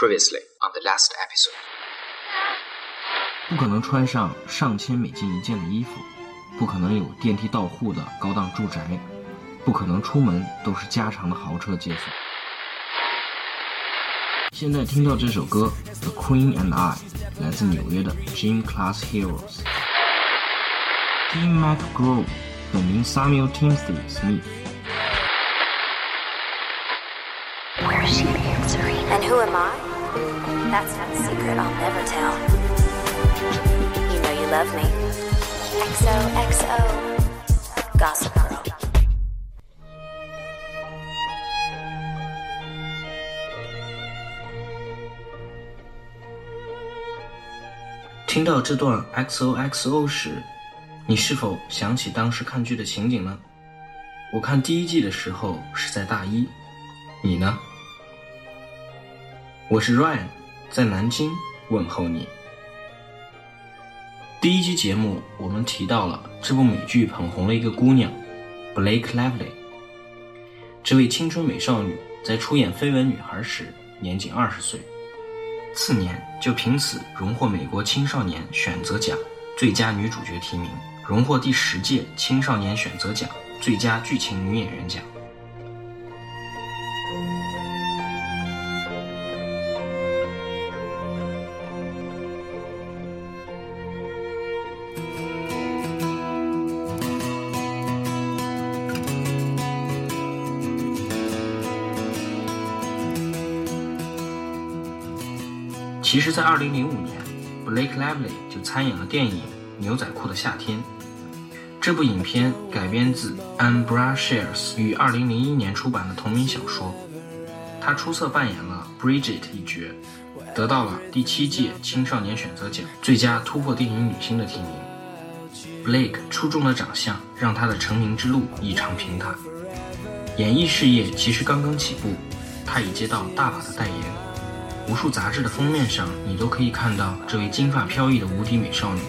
Previously on the last episode，不可能穿上上千美金一件的衣服，不可能有电梯到户的高档住宅，不可能出门都是加长的豪车接送。现在听到这首歌《The Queen and I》，来自纽约的 Gym Class Heroes。Tim McGraw，本名 Samuel Timothy Smith。And who am I? That's not a secret I'll never tell. You know you love me. XOXO. Gossip Girl. 听到这段 XOXO 时，你是否想起当时看剧的情景呢？我看第一季的时候是在大一，你呢？我是 Ryan，在南京问候你。第一期节目我们提到了这部美剧捧红了一个姑娘，Blake Lively。这位青春美少女在出演《绯闻女孩》时年仅二十岁。次年就凭此荣获美国青少年选择奖最佳女主角提名，荣获第十届青少年选择奖最佳剧情女演员奖。其实，在2005年，Blake Lively 就参演了电影《牛仔裤的夏天》。这部影片改编自 a n b r a s h a r s 于2001年出版的同名小说。她出色扮演了 Bridget 一角，得到了第七届青少年选择奖最佳突破电影女星的提名。Blake 出众的长相让她的成名之路异常平坦。演艺事业其实刚刚起步，她已接到大把的代言。无数杂志的封面上，你都可以看到这位金发飘逸的无敌美少女。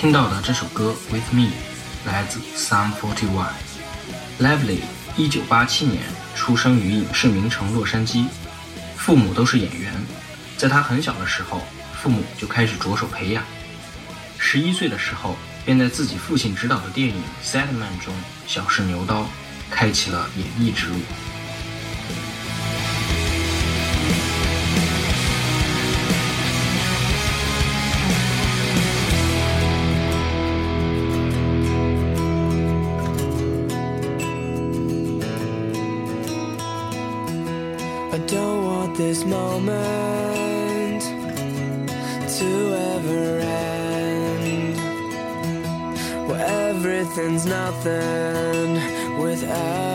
听到的这首歌《With Me》来自 Sum 41。Lively 一九八七年出生于影视名城洛杉矶，父母都是演员。在他很小的时候，父母就开始着手培养。十一岁的时候，便在自己父亲执导的电影《Sad Man》中小试牛刀，开启了演艺之路。this moment to ever end. Where everything's nothing without.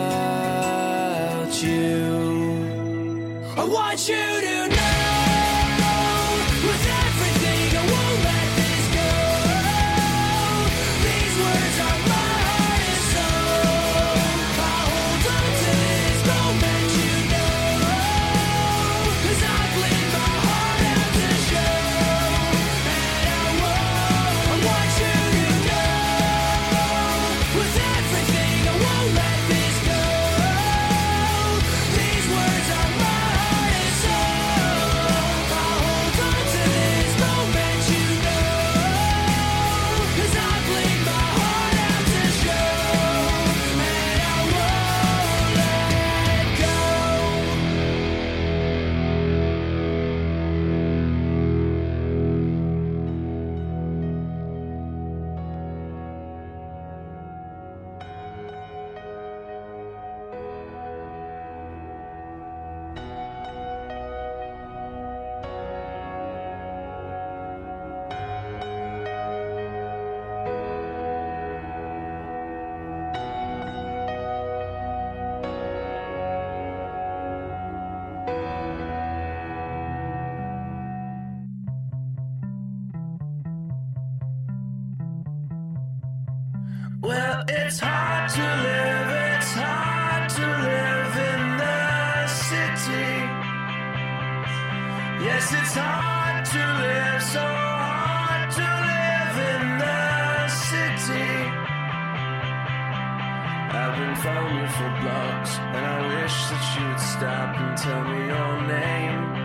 It's hard to live, it's hard to live in the city. Yes, it's hard to live, so hard to live in the city. I've been following you for blocks, and I wish that you would stop and tell me your name.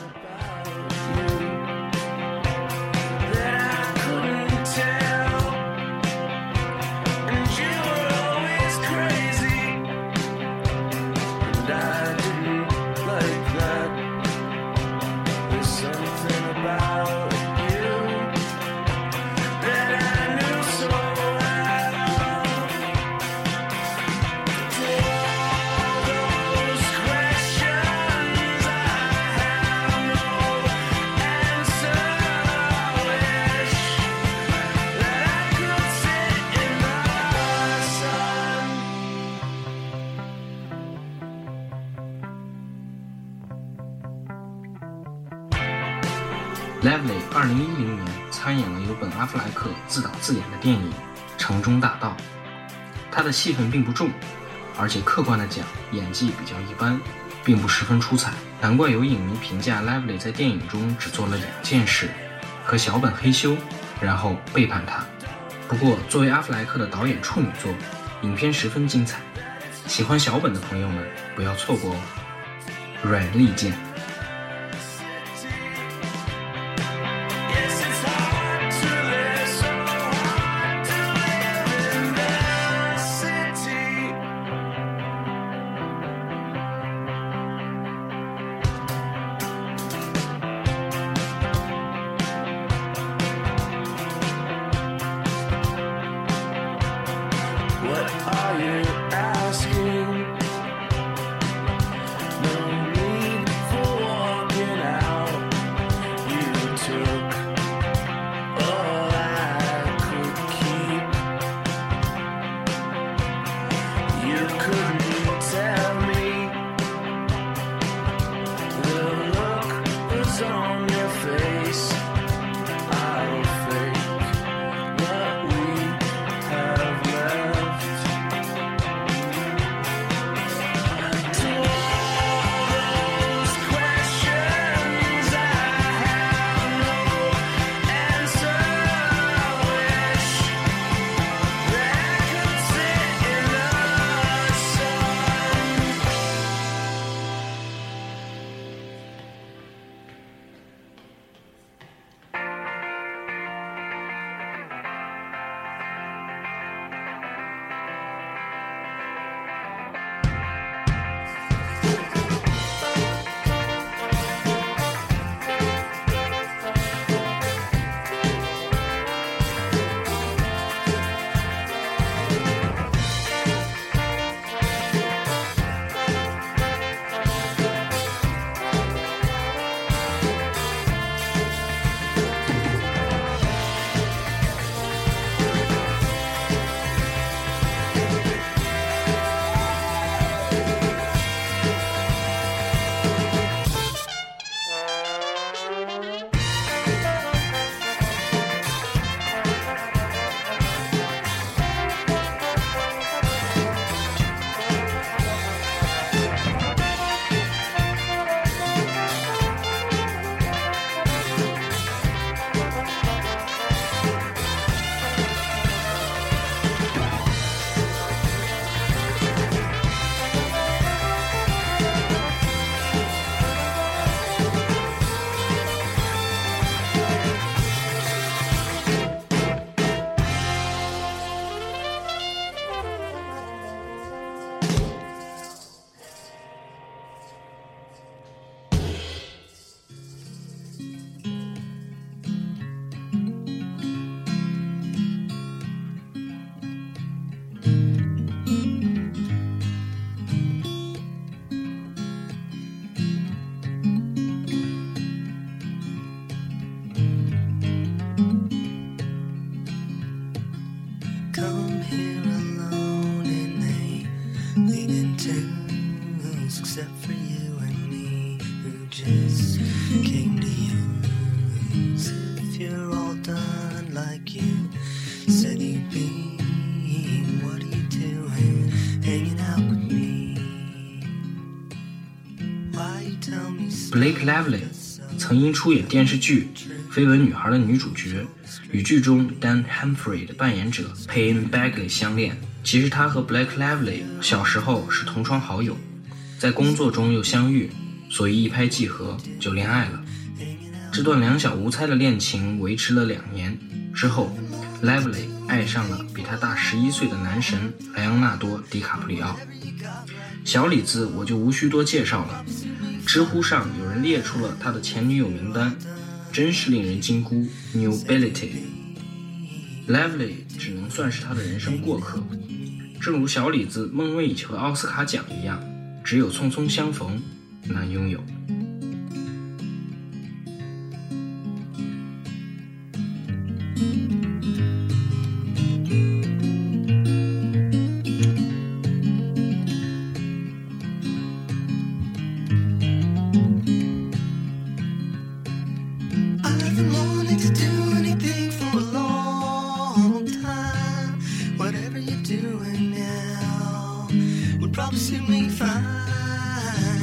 参演了由本·阿弗莱克自导自演的电影《城中大道》，他的戏份并不重，而且客观的讲，演技比较一般，并不十分出彩。难怪有影迷评价 Lively 在电影中只做了两件事：和小本黑修，然后背叛他。不过，作为阿弗莱克的导演处女作，影片十分精彩，喜欢小本的朋友们不要错过哦。阮利剑。Lively 曾因出演电视剧《绯闻女孩》的女主角，与剧中 Dan Humphrey 的扮演者 Payne Bagley 相恋。其实他和 Blake Lively 小时候是同窗好友，在工作中又相遇，所以一拍即合就恋爱了。这段两小无猜的恋情维持了两年之后，Lively 爱上了比他大十一岁的男神莱昂纳多·迪卡普里奥。小李子我就无需多介绍了，知乎上有人列出了他的前女友名单，真是令人惊呼。Newbility。Lively 只能算是他的人生过客，正如小李子梦寐以求的奥斯卡奖一样，只有匆匆相逢，难拥有。Me fine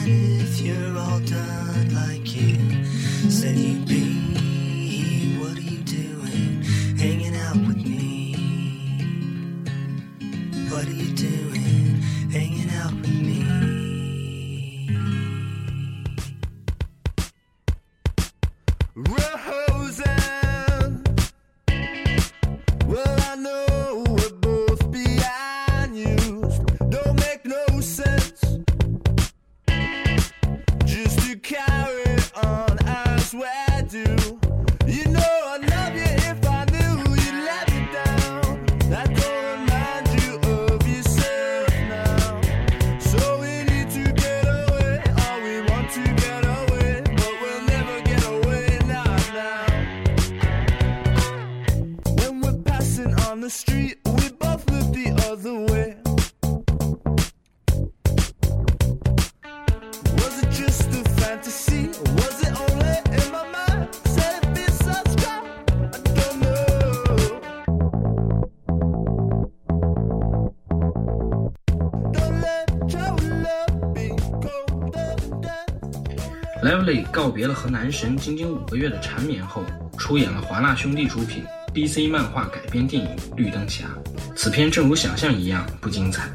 if you're all done like you Lively 告别了和男神仅仅五个月的缠绵后，出演了华纳兄弟出品 DC 漫画改编电影《绿灯侠》。此片正如想象一样不精彩。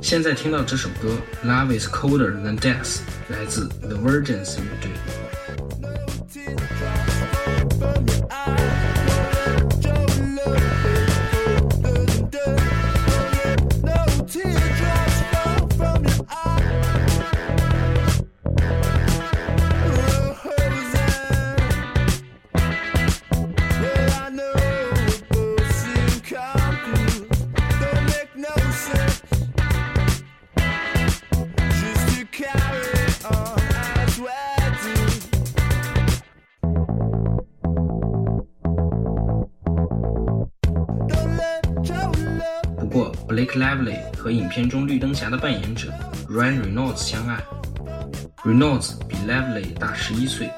现在听到这首歌《Love Is Colder Than Death》，来自 The Virgins 乐队。Lovely 和影片中绿灯侠的扮演者 Ryan Reynolds 相爱，Reynolds 比 Lovely 大十一岁，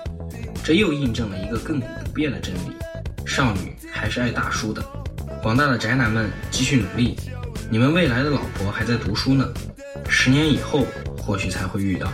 这又印证了一个亘古不变的真理：少女还是爱大叔的。广大的宅男们继续努力，你们未来的老婆还在读书呢，十年以后或许才会遇到。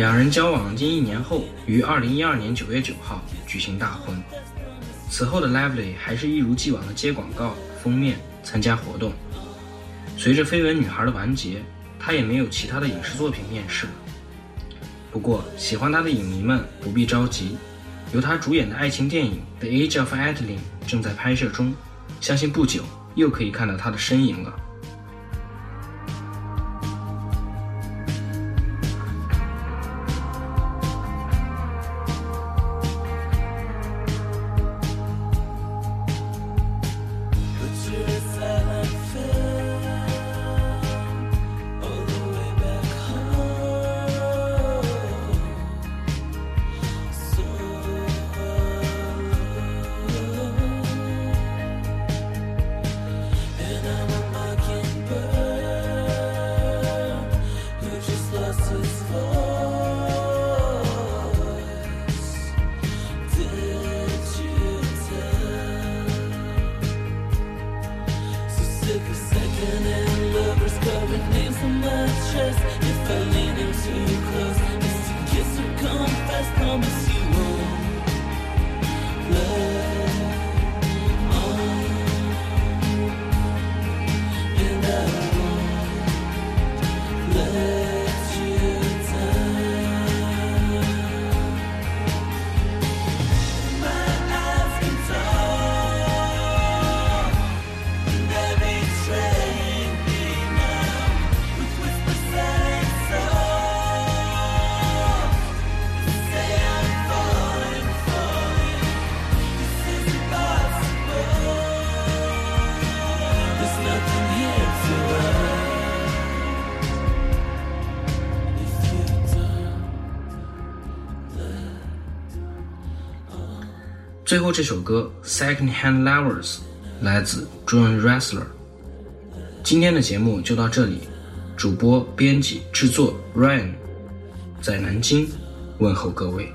两人交往近一年后，于二零一二年九月九号举行大婚。此后的 Lively 还是一如既往的接广告、封面、参加活动。随着《绯闻女孩》的完结，她也没有其他的影视作品面世。不过，喜欢她的影迷们不必着急，由她主演的爱情电影《The Age of Adeline》正在拍摄中，相信不久又可以看到她的身影了。最后这首歌《Second Hand Lovers》来自 John Ressler。今天的节目就到这里，主播、编辑、制作 Ryan 在南京问候各位。